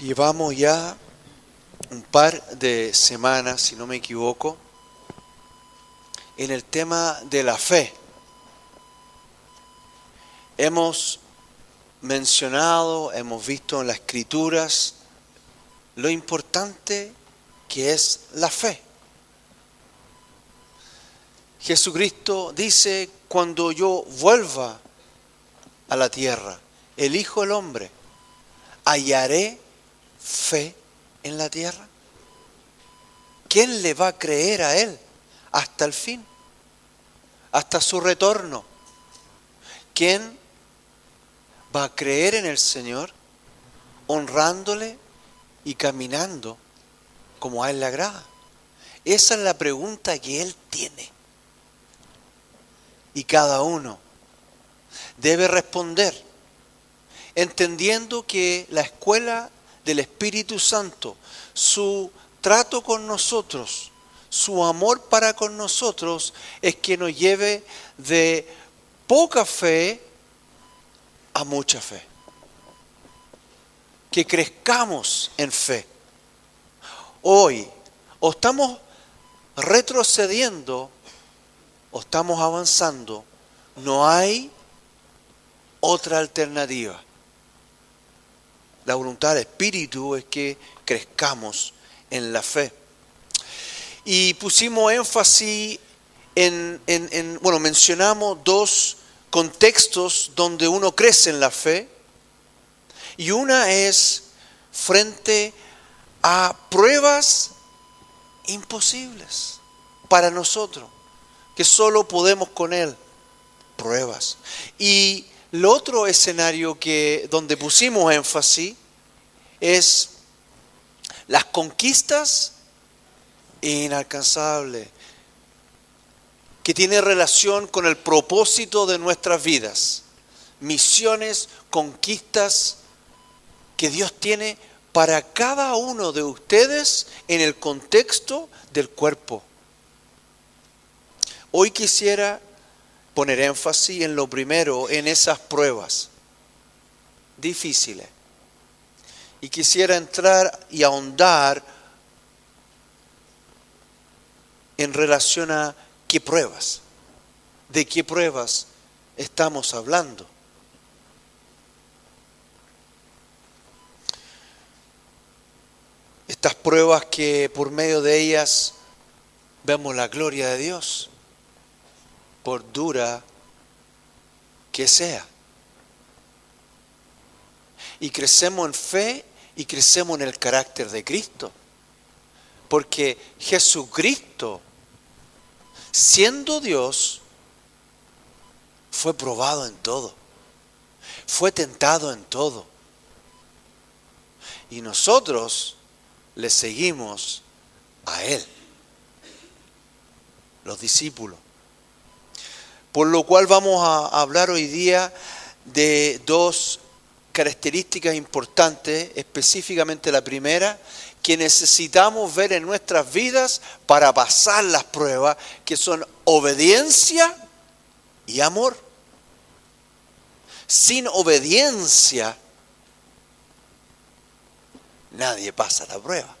Llevamos ya un par de semanas, si no me equivoco, en el tema de la fe. Hemos mencionado, hemos visto en las escrituras lo importante que es la fe. Jesucristo dice, cuando yo vuelva a la tierra, el Hijo del Hombre, hallaré fe en la tierra. ¿Quién le va a creer a Él hasta el fin? Hasta su retorno. ¿Quién va a creer en el Señor honrándole y caminando como a Él le agrada? Esa es la pregunta que Él tiene. Y cada uno debe responder, entendiendo que la escuela del Espíritu Santo, su trato con nosotros, su amor para con nosotros, es que nos lleve de poca fe a mucha fe. Que crezcamos en fe. Hoy o estamos retrocediendo o estamos avanzando. No hay otra alternativa. La voluntad del Espíritu es que crezcamos en la fe. Y pusimos énfasis en, en, bueno, mencionamos dos contextos donde uno crece en la fe. Y una es frente a pruebas imposibles para nosotros, que solo podemos con Él. Pruebas. Y el otro escenario que, donde pusimos énfasis es las conquistas inalcanzables, que tiene relación con el propósito de nuestras vidas, misiones, conquistas que Dios tiene para cada uno de ustedes en el contexto del cuerpo. Hoy quisiera poner énfasis en lo primero, en esas pruebas difíciles. Y quisiera entrar y ahondar en relación a qué pruebas, de qué pruebas estamos hablando. Estas pruebas que por medio de ellas vemos la gloria de Dios por dura que sea. Y crecemos en fe y crecemos en el carácter de Cristo. Porque Jesucristo, siendo Dios, fue probado en todo. Fue tentado en todo. Y nosotros le seguimos a Él, los discípulos. Por lo cual vamos a hablar hoy día de dos características importantes, específicamente la primera, que necesitamos ver en nuestras vidas para pasar las pruebas, que son obediencia y amor. Sin obediencia, nadie pasa la prueba.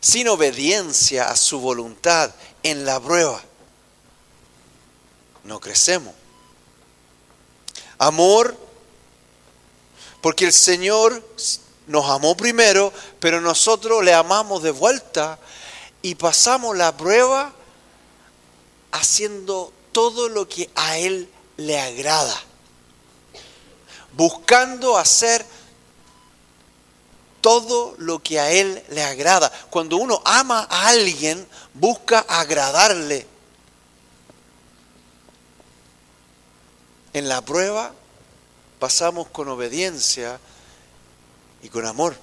Sin obediencia a su voluntad en la prueba. No crecemos. Amor, porque el Señor nos amó primero, pero nosotros le amamos de vuelta y pasamos la prueba haciendo todo lo que a Él le agrada, buscando hacer todo lo que a Él le agrada. Cuando uno ama a alguien, busca agradarle. En la prueba pasamos con obediencia y con amor.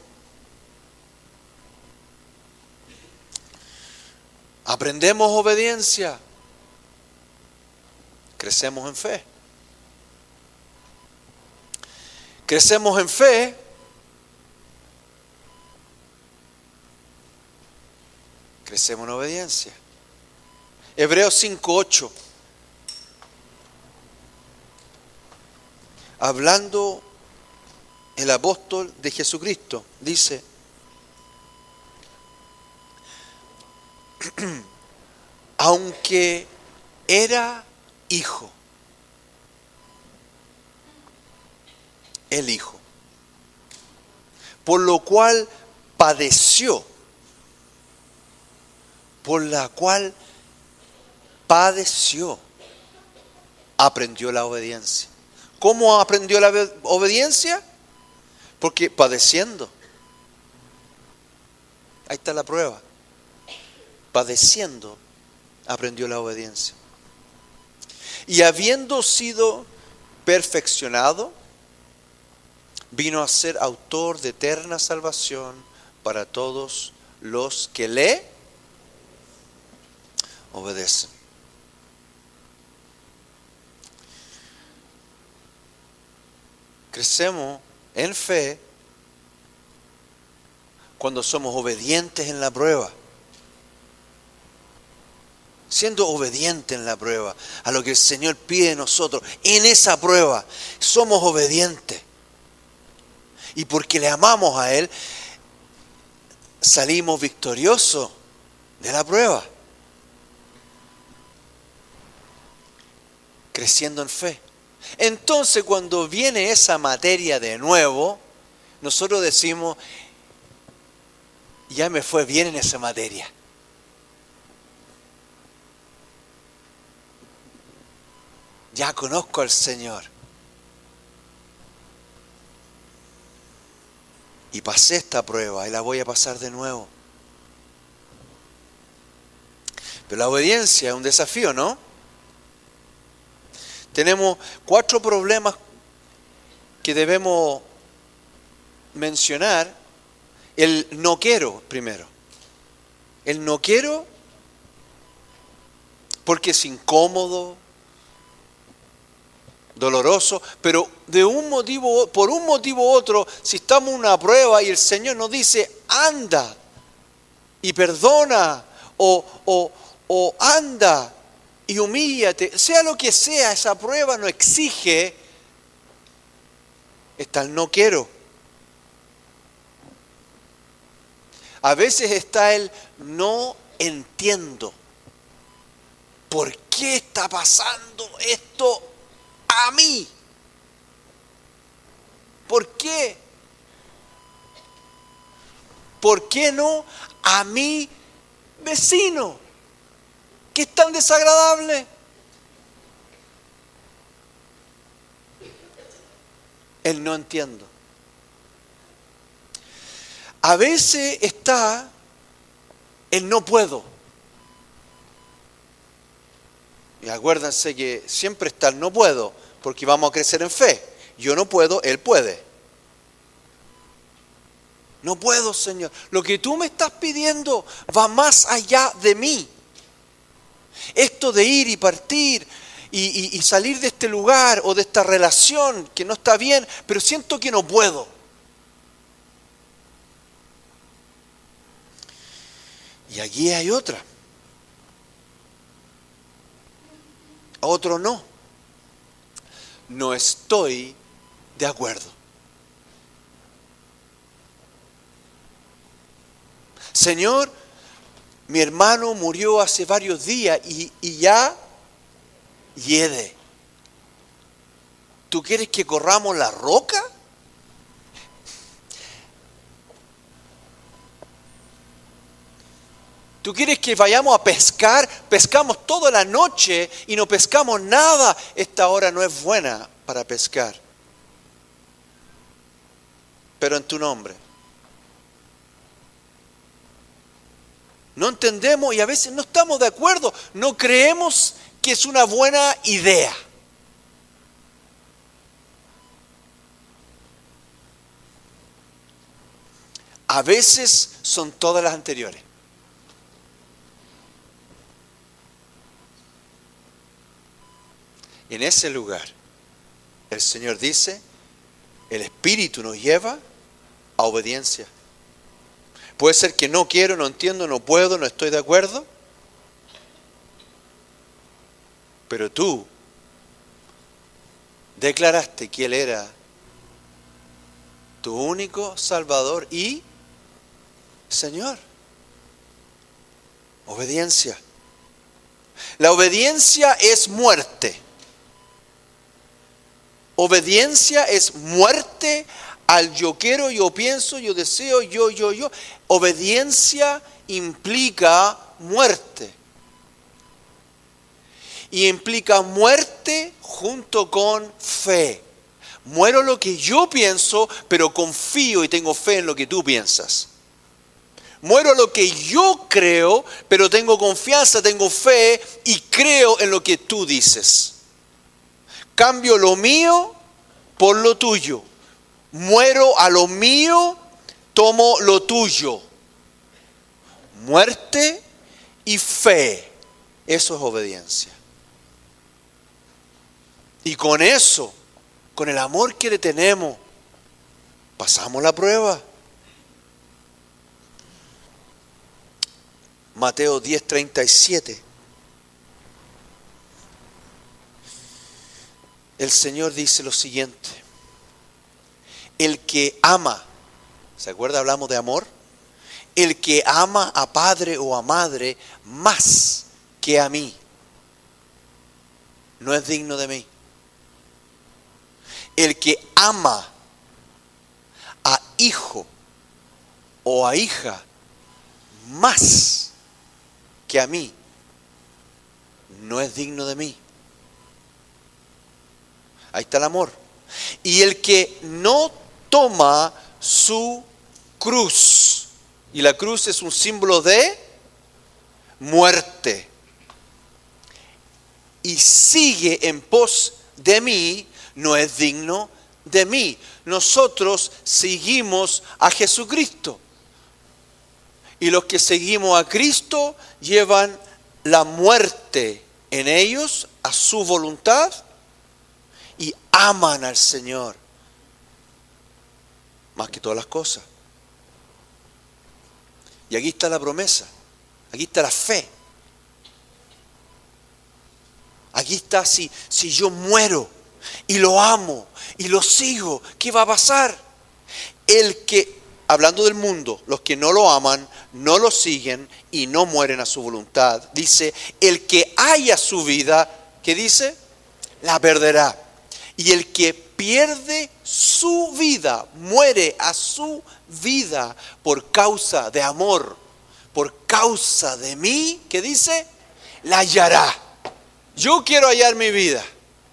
Aprendemos obediencia, crecemos en fe. Crecemos en fe crecemos en obediencia. Hebreos 5.8. Hablando el apóstol de Jesucristo, dice, aunque era hijo, el hijo, por lo cual padeció, por la cual padeció, aprendió la obediencia. ¿Cómo aprendió la obediencia? Porque padeciendo. Ahí está la prueba. Padeciendo aprendió la obediencia. Y habiendo sido perfeccionado, vino a ser autor de eterna salvación para todos los que le obedecen. Crecemos en fe cuando somos obedientes en la prueba. Siendo obediente en la prueba a lo que el Señor pide de nosotros, en esa prueba somos obedientes. Y porque le amamos a Él, salimos victoriosos de la prueba. Creciendo en fe. Entonces cuando viene esa materia de nuevo, nosotros decimos, ya me fue bien en esa materia. Ya conozco al Señor. Y pasé esta prueba y la voy a pasar de nuevo. Pero la obediencia es un desafío, ¿no? Tenemos cuatro problemas que debemos mencionar. El no quiero primero. El no quiero porque es incómodo, doloroso, pero de un motivo, por un motivo u otro, si estamos en una prueba y el Señor nos dice, anda y perdona, o, o, o anda y humíllate, sea lo que sea, esa prueba no exige, está el no quiero. A veces está el no entiendo. ¿Por qué está pasando esto a mí? ¿Por qué? ¿Por qué no a mi vecino? ¿Qué es tan desagradable? El no entiendo. A veces está el no puedo. Y acuérdense que siempre está el no puedo, porque vamos a crecer en fe. Yo no puedo, Él puede. No puedo, Señor. Lo que tú me estás pidiendo va más allá de mí. Esto de ir y partir y, salir de este lugar o de esta relación que no está bien, pero siento que no puedo. Y allí hay otra. Otro no. No estoy de acuerdo. Señor, mi hermano murió hace varios días y, ya hiede. ¿Tú quieres que corramos la roca? ¿Tú quieres que vayamos a pescar? Pescamos toda la noche y no pescamos nada. Esta hora no es buena para pescar. Pero en tu nombre. No entendemos y a veces no estamos de acuerdo, no creemos que es una buena idea. A veces son todas las anteriores. en ese lugar, el Señor dice, el Espíritu nos lleva a obediencia. Puede ser que no quiero, no entiendo, no puedo, no estoy de acuerdo. Pero tú declaraste que Él era tu único Salvador y Señor. Obediencia. La obediencia es muerte. Obediencia es muerte al yo quiero, yo pienso, yo deseo, yo, yo, yo. Obediencia implica muerte. Y implica muerte junto con fe. Muero lo que yo pienso, pero confío y tengo fe en lo que tú piensas. Muero lo que yo creo, pero tengo confianza, tengo fe y creo en lo que tú dices. Cambio lo mío por lo tuyo. Muero a lo mío, tomo lo tuyo. Muerte y fe. Eso es obediencia. Y con eso, con el amor que le tenemos, pasamos la prueba. Mateo 10:37. El Señor dice lo siguiente. El que ama, ¿se acuerda? Hablamos de amor. El que ama a padre o a madre más que a mí, no es digno de mí. El que ama a hijo o a hija más que a mí no es digno de mí. Ahí está el amor. Y el que no toma su cruz, y la cruz es un símbolo de muerte, y sigue en pos de mí, no es digno de mí. Nosotros seguimos a Jesucristo. Y los que seguimos a Cristo llevan la muerte en ellos a su voluntad y aman al Señor más que todas las cosas. Y aquí está la promesa, aquí está la fe. Aquí está si, si yo muero y lo amo y lo sigo, ¿qué va a pasar? El que hablando del mundo, los que no lo aman, no lo siguen y no mueren a su voluntad, dice, el que haya su vida, ¿qué dice? La perderá. Y el que pierde su vida, muere a su vida por causa de amor, por causa de mí, ¿qué dice? La hallará. Yo quiero hallar mi vida.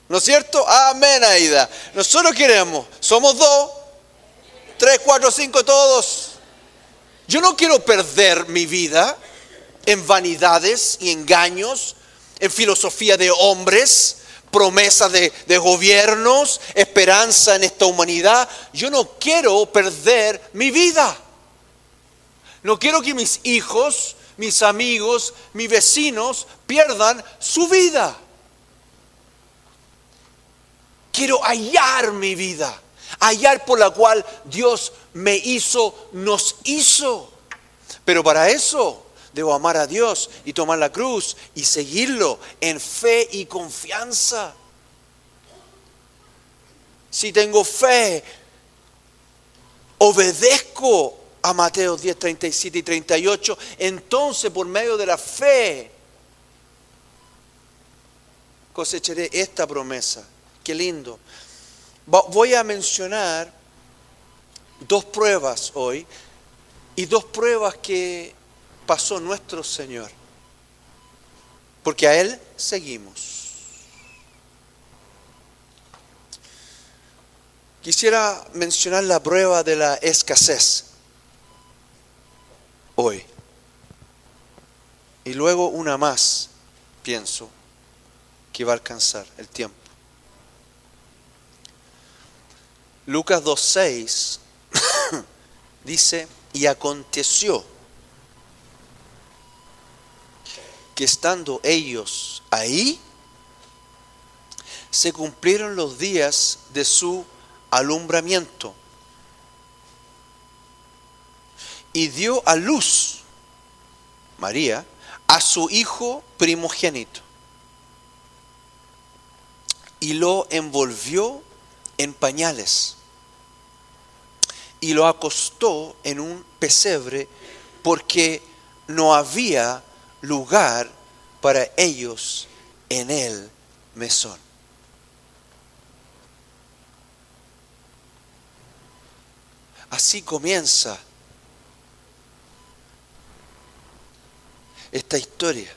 ¿No es cierto? Amén, Aida. Nosotros queremos, somos dos, tres, cuatro, cinco, todos. Yo no quiero perder mi vida en vanidades y engaños, en filosofía de hombres, promesas de, de, gobiernos, esperanza en esta humanidad. Yo no quiero perder mi vida. No quiero que mis hijos, mis amigos, mis vecinos pierdan su vida. Quiero hallar mi vida hallar por la cual Dios me hizo, nos hizo. Pero para eso debo amar a Dios y tomar la cruz y seguirlo en fe y confianza. Si tengo fe, obedezco a Mateo 10, 37 y 38, entonces por medio de la fe cosecharé esta promesa. Qué lindo. Voy a mencionar dos pruebas hoy y dos pruebas que pasó nuestro Señor. Porque a Él seguimos. Quisiera mencionar la prueba de la escasez hoy. Y luego una más, pienso, que va a alcanzar el tiempo. Lucas 2.6 dice, y aconteció que estando ellos ahí, se cumplieron los días de su alumbramiento. Y dio a luz, María, a su hijo primogénito. Y lo envolvió en pañales y lo acostó en un pesebre porque no había lugar para ellos en el mesón. Así comienza esta historia.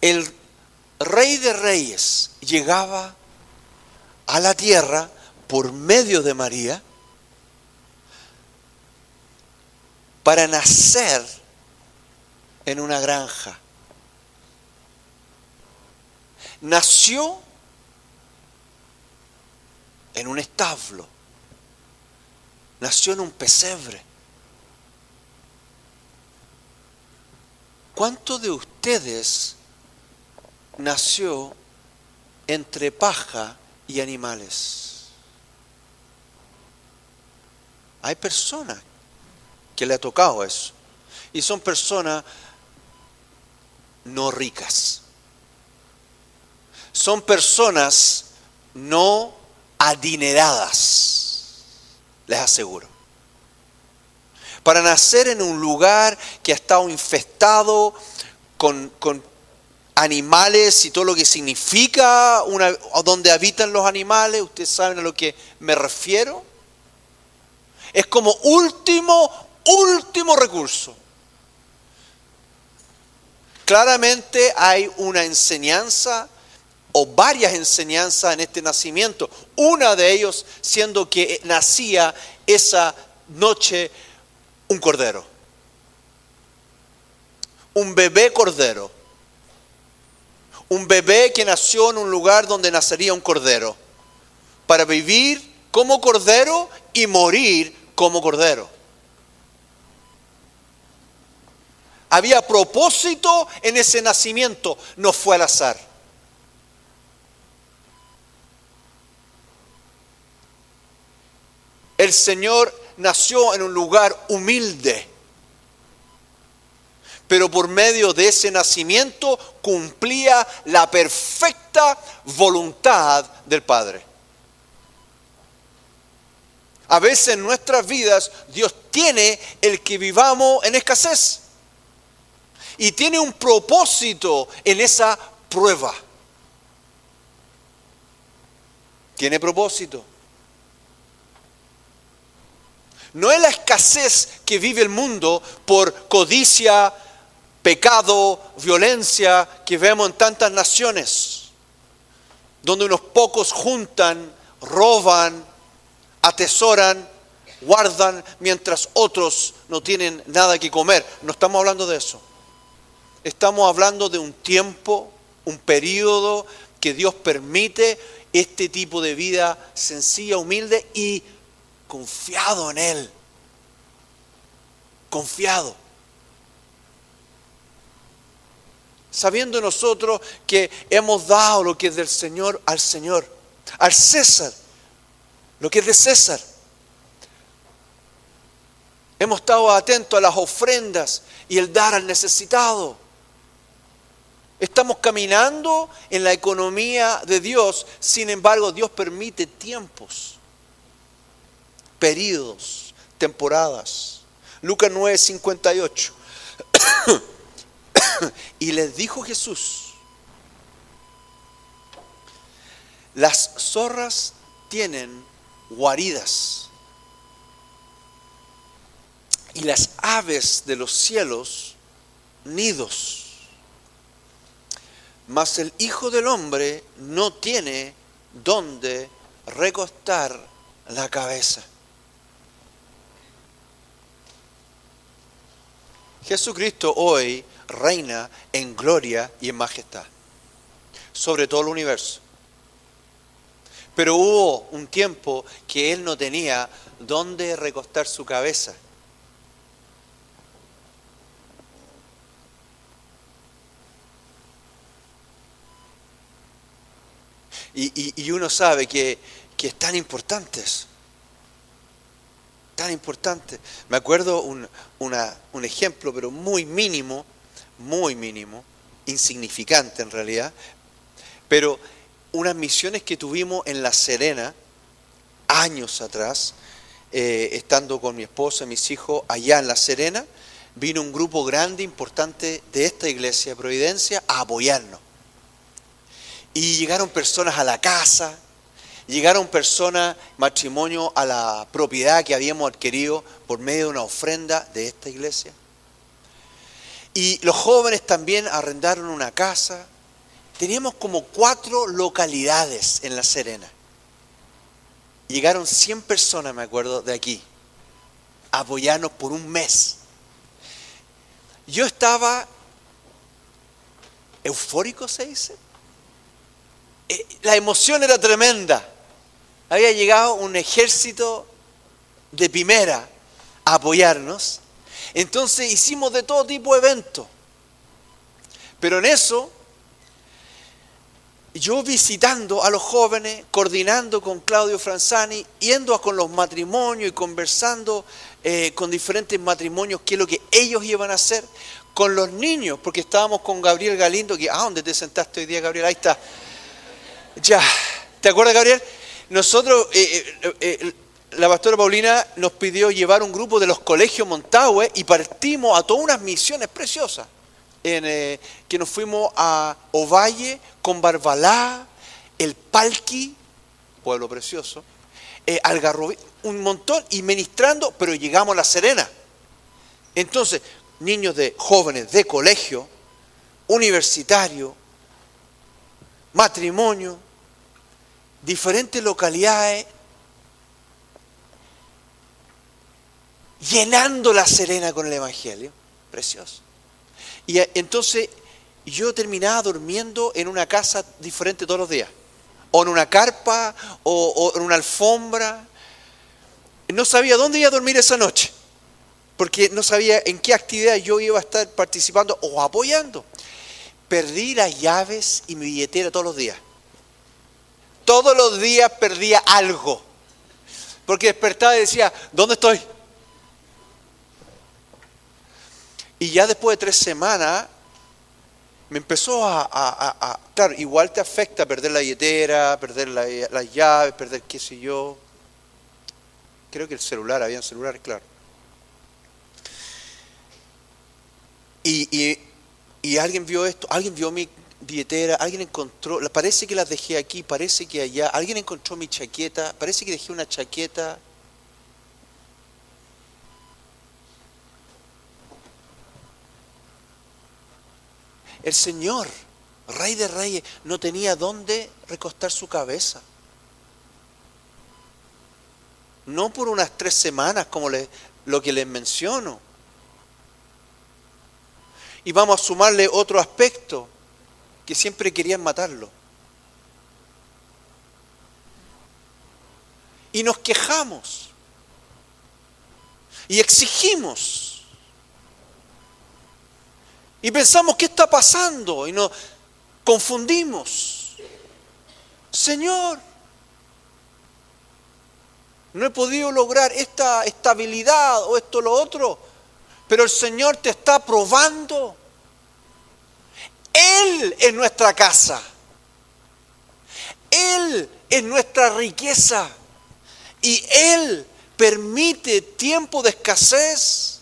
El rey de reyes llegaba a la tierra por medio de María para nacer en una granja. Nació en un establo. Nació en un pesebre. ¿Cuántos de ustedes nació entre paja y animales? Hay personas que le ha tocado eso. Y son personas no ricas. Son personas no adineradas, les aseguro. Para nacer en un lugar que ha estado infestado con, animales y todo lo que significa una, donde habitan los animales, ustedes saben a lo que me refiero es como último, último recurso. Claramente hay una enseñanza o varias enseñanzas en este nacimiento. Una de ellos siendo que nacía esa noche un cordero. Un bebé cordero. Un bebé que nació en un lugar donde nacería un cordero. Para vivir como cordero y morir como cordero. Había propósito en ese nacimiento, no fue al azar. El Señor nació en un lugar humilde, pero por medio de ese nacimiento cumplía la perfecta voluntad del Padre. A veces en nuestras vidas Dios tiene el que vivamos en escasez. Y tiene un propósito en esa prueba. Tiene propósito. No es la escasez que vive el mundo por codicia, pecado, violencia que vemos en tantas naciones, donde unos pocos juntan, roban, atesoran, guardan, mientras otros no tienen nada que comer. No estamos hablando de eso. Estamos hablando de un tiempo, un periodo que Dios permite este tipo de vida sencilla, humilde y confiado en Él. Confiado. Sabiendo nosotros que hemos dado lo que es del Señor al Señor, al César lo que es de César. Hemos estado atentos a las ofrendas y el dar al necesitado. Estamos caminando en la economía de Dios, sin embargo Dios permite tiempos, periodos, temporadas. Lucas 9, 58. y les dijo Jesús, las zorras tienen guaridas. Y las aves de los cielos, nidos. Mas el Hijo del Hombre no tiene donde recostar la cabeza. Jesucristo hoy reina en gloria y en majestad sobre todo el universo. Pero hubo un tiempo que él no tenía dónde recostar su cabeza. Y, uno sabe que, que es tan importante Tan importante. Me acuerdo un, un ejemplo, pero muy mínimo, muy mínimo, insignificante en realidad, pero unas misiones que tuvimos en La Serena, años atrás, eh, estando con mi esposa y mis hijos allá en La Serena, vino un grupo grande, importante de esta iglesia de Providencia a apoyarnos. Y llegaron personas a la casa, llegaron personas, matrimonio, a la propiedad que habíamos adquirido por medio de una ofrenda de esta iglesia. Y los jóvenes también arrendaron una casa. Teníamos como cuatro localidades en La Serena. Llegaron 100 personas, me acuerdo, de aquí, a apoyarnos por un mes. Yo estaba eufórico, se dice. Eh, la emoción era tremenda. Había llegado un ejército de primera a apoyarnos. Entonces hicimos de todo tipo de eventos. Pero en eso, yo visitando a los jóvenes, coordinando con Claudio Franzani, yendo a con los matrimonios y conversando eh, con diferentes matrimonios qué es lo que ellos iban a hacer, con los niños, porque estábamos con Gabriel Galindo, que, ah, ¿dónde te sentaste hoy día, Gabriel? Ahí está. Ya, ¿te acuerdas, Gabriel? Nosotros, eh, eh, la pastora Paulina nos pidió llevar un grupo de los colegios Montague y partimos a todas unas misiones preciosas. Que nos fuimos a Ovalle, con Barbalá, el Palqui, pueblo precioso, Algarrobo, un montón y ministrando, pero llegamos a La Serena. Entonces, niños de jóvenes de colegio, universitario, matrimonio, diferentes localidades, llenando la Serena con el Evangelio. Precioso. Y entonces yo terminaba durmiendo en una casa diferente todos los días. O en una carpa, o, o en una alfombra. No sabía dónde iba a dormir esa noche porque no sabía en qué actividad yo iba a estar participando o apoyando. Perdí las llaves y mi billetera todos los días. Todos los días perdía algo. Porque despertaba y decía, ¿dónde estoy? Y ya después de tres semanas me empezó a, claro, igual te afecta perder la billetera, perder las llaves, perder qué sé yo. Creo que el celular, había un celular, claro. Y, alguien vio esto, alguien vio mi billetera, alguien encontró, parece que las dejé aquí, parece que allá, alguien encontró mi chaqueta, parece que dejé una chaqueta. El Señor, Rey de Reyes, no tenía dónde recostar su cabeza. No por unas tres semanas como lo que les menciono y vamos a sumarle otro aspecto, que siempre querían matarlo. Y nos quejamos. Y exigimos. Y pensamos, ¿qué está pasando? Y nos confundimos. Señor, no he podido lograr esta estabilidad o esto o lo otro pero el Señor te está probando. Él es nuestra casa. Él es nuestra riqueza. Y Él permite tiempo de escasez.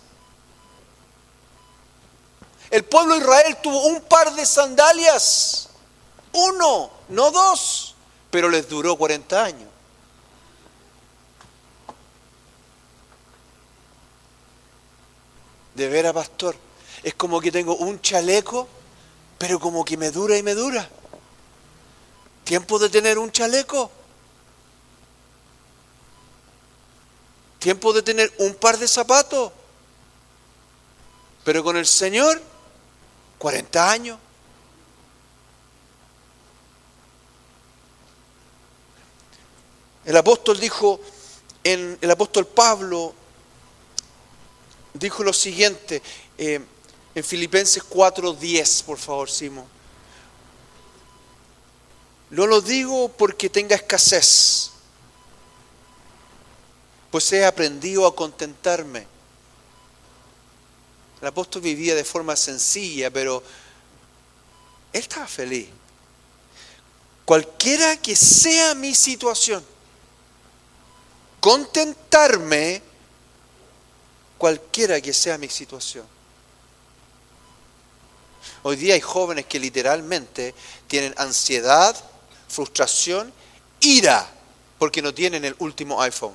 El pueblo de Israel tuvo un par de sandalias. Uno, no dos. Pero les duró 40 años. De veras, pastor. Es como que tengo un chaleco, pero como que me dura y me dura. Tiempo de tener un chaleco. Tiempo de tener un par de zapatos. Pero con el Señor, 40 años. El apóstol dijo, en el apóstol Pablo dijo lo siguiente eh, en Filipenses 4:10, por favor, Simo. No lo digo porque tenga escasez, pues he aprendido a contentarme. El apóstol vivía de forma sencilla, pero él estaba feliz. Cualquiera que sea mi situación, contentarme cualquiera que sea mi situación. Hoy día hay jóvenes que literalmente tienen ansiedad, frustración, ira, porque no tienen el último iPhone.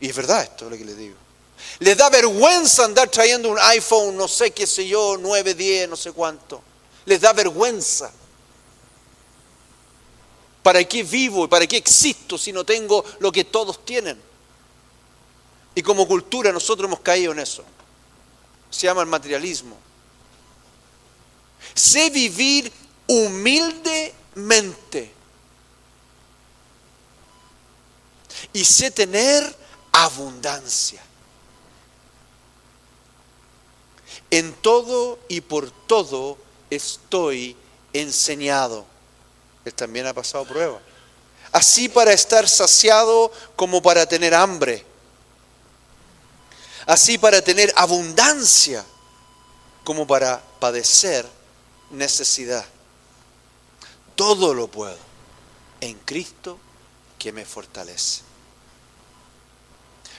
Y es verdad esto lo que les digo. Les da vergüenza andar trayendo un iPhone, no sé qué sé yo, 9, 10, no sé cuánto. Les da vergüenza. ¿Para qué vivo y para qué existo si no tengo lo que todos tienen? Y como cultura nosotros hemos caído en eso. Se llama el materialismo. Sé vivir humildemente. Y sé tener abundancia. En todo y por todo estoy enseñado. Él también ha pasado prueba. Así para estar saciado como para tener hambre. Así para tener abundancia como para padecer necesidad. Todo lo puedo en Cristo que me fortalece.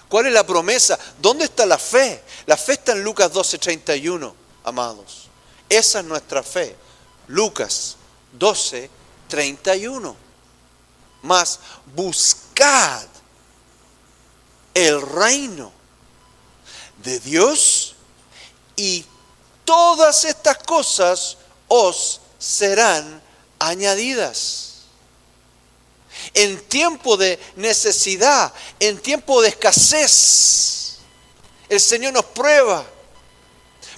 ¿Cuál es la promesa? ¿Dónde está la fe? La fe está en Lucas 12:31, amados. Esa es nuestra fe. Lucas 12:31. Más buscad el reino de Dios y todas estas cosas os serán añadidas en tiempo de necesidad, en tiempo de escasez. El Señor nos prueba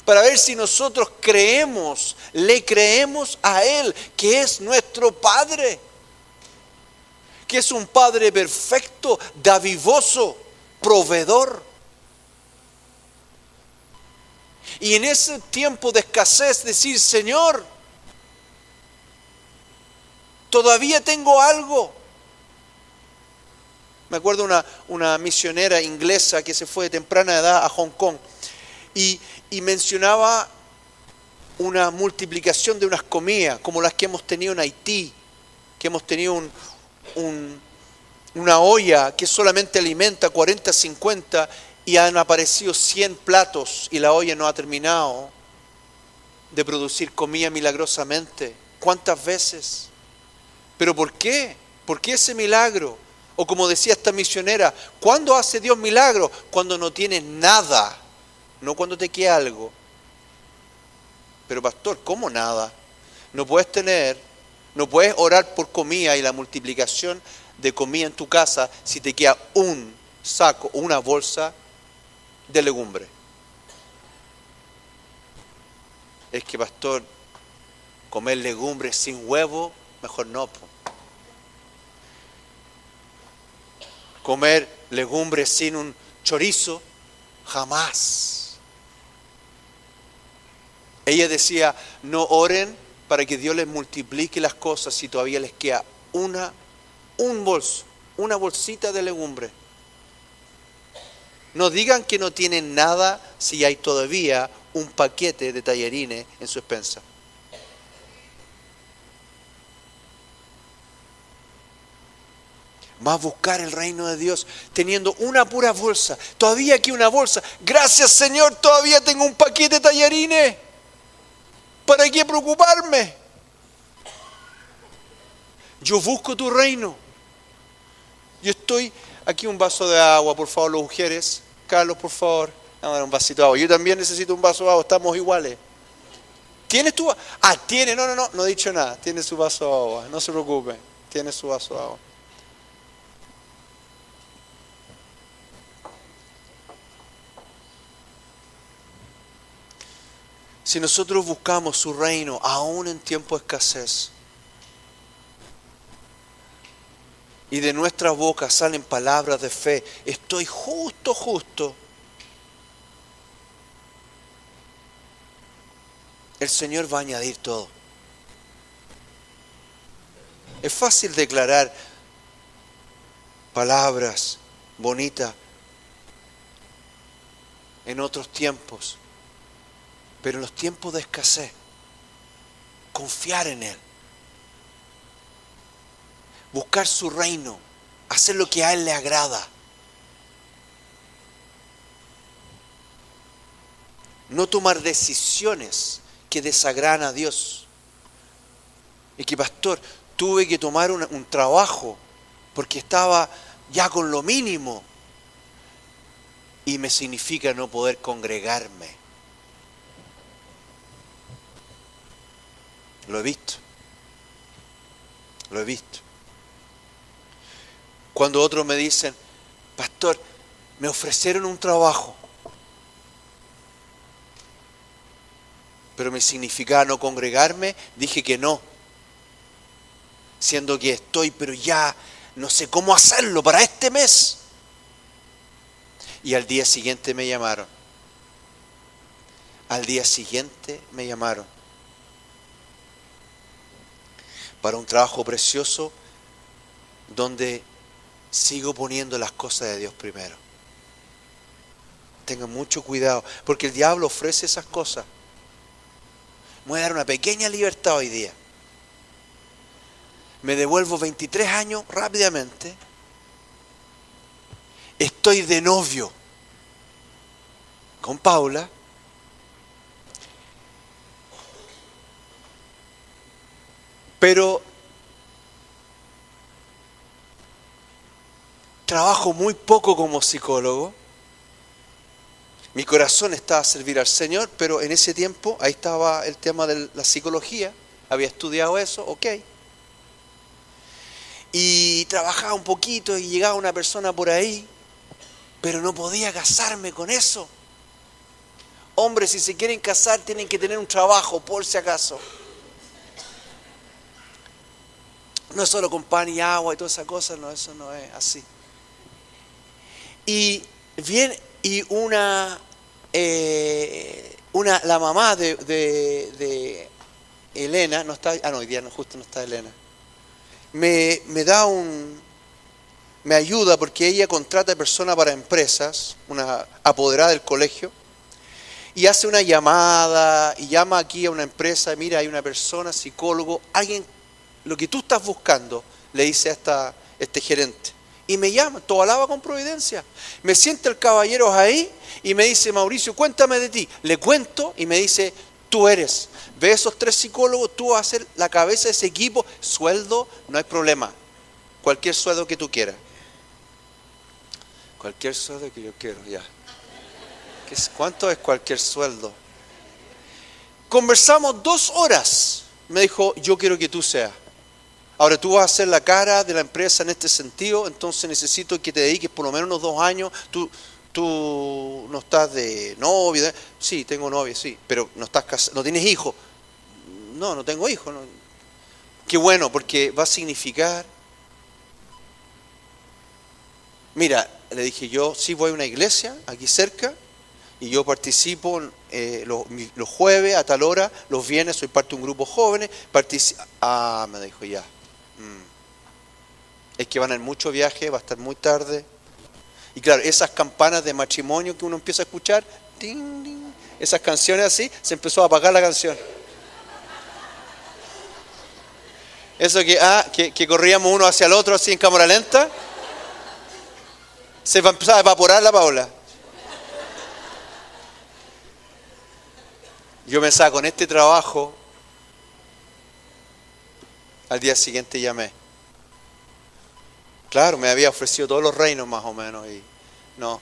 para ver si nosotros creemos, le creemos a Él, que es nuestro Padre, que es un Padre perfecto, davivoso, proveedor. Y en ese tiempo de escasez decir, Señor, todavía tengo algo me acuerdo una, una misionera inglesa que se fue de temprana edad a Hong Kong y, mencionaba una multiplicación de unas comidas como las que hemos tenido en Haití, que hemos tenido una olla que solamente alimenta 40, 50 y han aparecido 100 platos y la olla no ha terminado de producir comida milagrosamente. ¿Cuántas veces? ¿Pero por qué? ¿Por qué ese milagro? O como decía esta misionera, ¿cuándo hace Dios milagros? Cuando no tienes nada, no cuando te queda algo. Pero pastor, ¿cómo nada? No puedes tener, no puedes orar por comida y la multiplicación de comida en tu casa si te queda un saco una bolsa de legumbre. Es que pastor, comer legumbres sin huevo, mejor no comer legumbres sin un chorizo, jamás. Ella decía, no oren para que Dios les multiplique las cosas si todavía les queda una, un bolso, una bolsita de legumbre. No digan que no tienen nada si hay todavía un paquete de tallarines en su expensa. más buscar el reino de Dios teniendo una pura bolsa. Todavía aquí una bolsa. Gracias Señor, todavía tengo un paquete de tallarines. ¿Para qué preocuparme? Yo busco tu reino. Yo estoy aquí un vaso de agua, por favor, los mujeres. Carlos, por favor. Dar un vasito de agua. Yo también necesito un vaso de agua, estamos iguales. ¿Tienes tu Ah, tiene, no, no, no, no he dicho nada. Tiene su vaso de agua, no se preocupe. Tiene su vaso de agua. Si nosotros buscamos su reino aún en tiempo de escasez, y de nuestra boca salen palabras de fe, estoy justo, justo, el Señor va a añadir todo. Es fácil declarar palabras bonitas en otros tiempos. Pero en los tiempos de escasez, confiar en Él. Buscar su reino hacer lo que a Él le agrada. No tomar decisiones que desagradan a Dios. Y que, pastor, tuve que tomar un trabajo porque estaba ya con lo mínimo y me significa no poder congregarme. Lo he visto. Lo he visto. Cuando otros me dicen, pastor, me ofrecieron un trabajo, pero me significaba no congregarme, dije que no. Siendo que estoy, pero ya no sé cómo hacerlo para este mes. Y al día siguiente me llamaron. Al día siguiente me llamaron. Para un trabajo precioso donde sigo poniendo las cosas de Dios primero. Tengan mucho cuidado, porque el diablo ofrece esas cosas. Me voy a dar una pequeña libertad hoy día. Me devuelvo 23 años rápidamente estoy de novio con Paula, pero trabajo muy poco como psicólogo. Mi corazón estaba a servir al Señor, pero en ese tiempo ahí estaba el tema de la psicología, había estudiado eso, ok. Y trabajaba un poquito y llegaba una persona por ahí pero no podía casarme con eso. Hombres, si se quieren casar, tienen que tener un trabajo, por si acaso. No es solo con pan y agua y todas esas cosas, no, eso no es así. Y bien, y una, eh, una la mamá de, de, Elena, no está, ah no, hoy día no, justo no está Elena, me, me da un, me ayuda porque ella contrata personas para empresas, una apoderada del colegio, y hace una llamada y llama aquí a una empresa, mira, hay una persona, psicólogo, alguien, lo que tú estás buscando, le dice a esta, este gerente. Y me llama, todo alaba con providencia. Me siente el caballero ahí y me dice, Mauricio, cuéntame de ti. Le cuento y me dice, tú eres. Ve esos tres psicólogos, tú vas a ser la cabeza de ese equipo, sueldo, no hay problema. Cualquier sueldo que tú quieras. Cualquier sueldo que yo quiero, ya. ¿Cuánto es cualquier sueldo? Conversamos dos horas. Me dijo, yo quiero que tú seas. Ahora tú vas a ser la cara de la empresa en este sentido, entonces necesito que te dediques por lo menos unos dos años. Tú, tú no estás de novio. Sí, tengo novia, sí, pero no estás casado, no tienes hijo. No, no tengo hijo. Qué bueno, porque va a significar. Mira, le dije, yo sí voy a una iglesia aquí cerca y yo participo eh, los, jueves a tal hora, los viernes soy parte de un grupo jóvenes. Ah, me dijo ya. Mm. Es que van en mucho viaje, va a estar muy tarde. Y claro, esas campanas de matrimonio que uno empieza a escuchar, esas canciones así, se empezó a apagar la canción. Eso que, ah, que, corríamos uno hacia el otro así en cámara lenta se va a a evaporar la Paula. Yo pensaba, con este trabajo, al día siguiente llamé. Claro, me había ofrecido todos los reinos más o menos y no,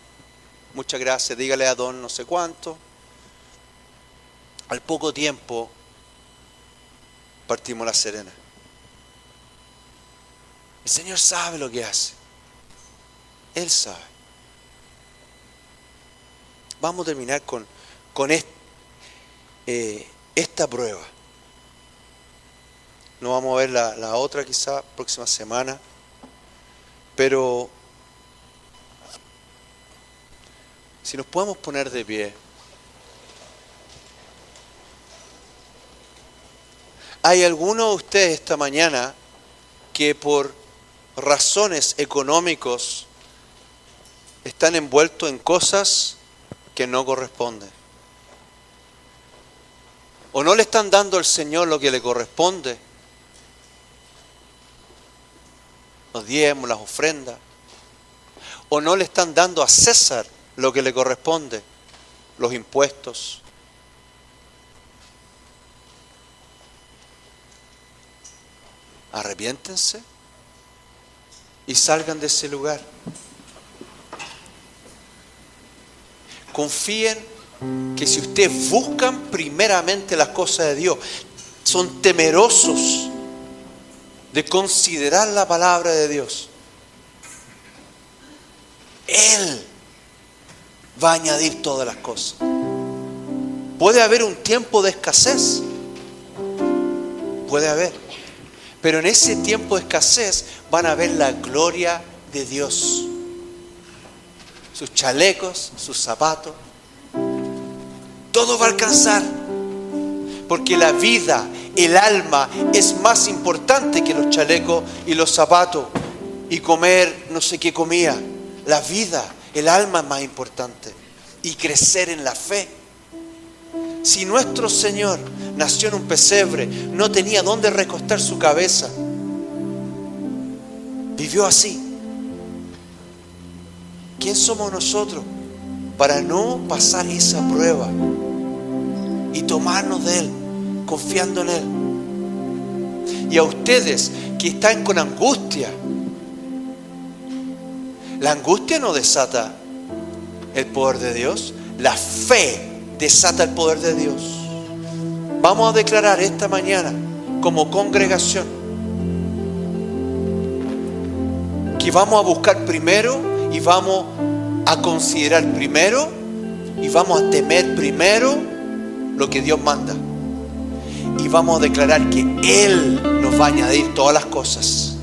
muchas gracias, dígale a don no sé cuánto. Al poco tiempo partimos la Serena. El Señor sabe lo que hace. Él sabe. Vamos a terminar con, con eh, esta prueba. No vamos a ver la, la otra quizá próxima semana, pero si nos podemos poner de pie. ¿Hay alguno de ustedes esta mañana que por razones económicos están envueltos en cosas que no corresponden. O no le están dando al Señor lo que le corresponde. Los diezmos, las ofrendas, o no le están dando a César lo que le corresponde, los impuestos. Arrepiéntense y salgan de ese lugar. Confíen que si ustedes buscan primeramente las cosas de Dios, son temerosos de considerar la palabra de Dios, Él va a añadir todas las cosas. Puede haber un tiempo de escasez, puede haber, pero en ese tiempo de escasez van a ver la gloria de Dios. Sus chalecos, sus zapatos, todo va a alcanzar. Porque la vida, el alma es más importante que los chalecos y los zapatos y comer no sé qué comía. La vida, el alma es más importante. Y crecer en la fe. Si nuestro Señor nació en un pesebre, no tenía dónde recostar su cabeza, vivió así. ¿Quién somos nosotros para no pasar esa prueba y tomarnos de Él, confiando en Él? Y a ustedes que están con angustia, la angustia no desata el poder de Dios, la fe desata el poder de Dios. Vamos a declarar esta mañana como congregación que vamos a buscar primero y vamos a considerar primero y vamos a temer primero lo que Dios manda. Y vamos a declarar que Él nos va a añadir todas las cosas.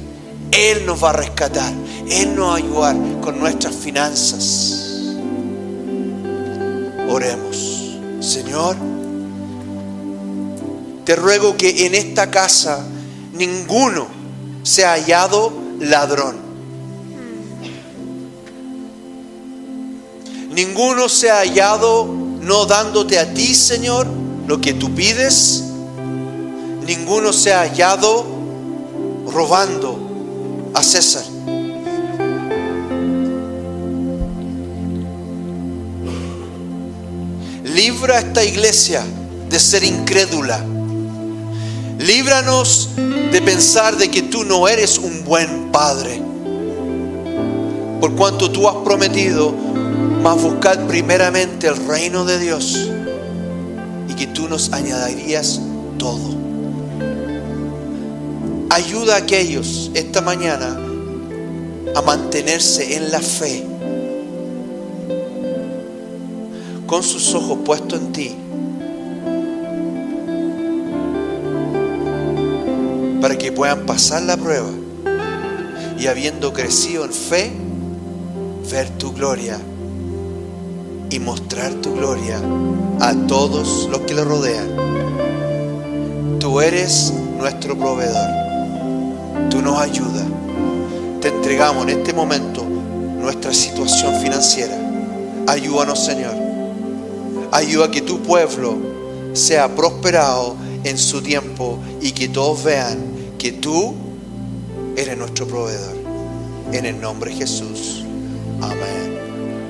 Él nos va a rescatar. Él nos va a ayudar con nuestras finanzas. Oremos. Señor, te ruego que en esta casa ninguno sea hallado ladrón ninguno se ha hallado no dándote a ti, Señor, lo que tú pides. Ninguno se ha hallado robando a César. Libra a esta iglesia de ser incrédula. Líbranos de pensar de que tú no eres un buen padre. Por cuanto tú has prometido mas buscad primeramente el reino de Dios y que tú nos añadirías todo. Ayuda a aquellos esta mañana a mantenerse en la fe, con sus ojos puestos en ti, para que puedan pasar la prueba y habiendo crecido en fe, ver tu gloria y mostrar tu gloria a todos los que le rodean. Tú eres nuestro proveedor. Tú nos ayudas. Te entregamos en este momento nuestra situación financiera. Ayúdanos, Señor. Ayuda a que tu pueblo sea prosperado en su tiempo y que todos vean que tú eres nuestro proveedor. En el nombre de Jesús.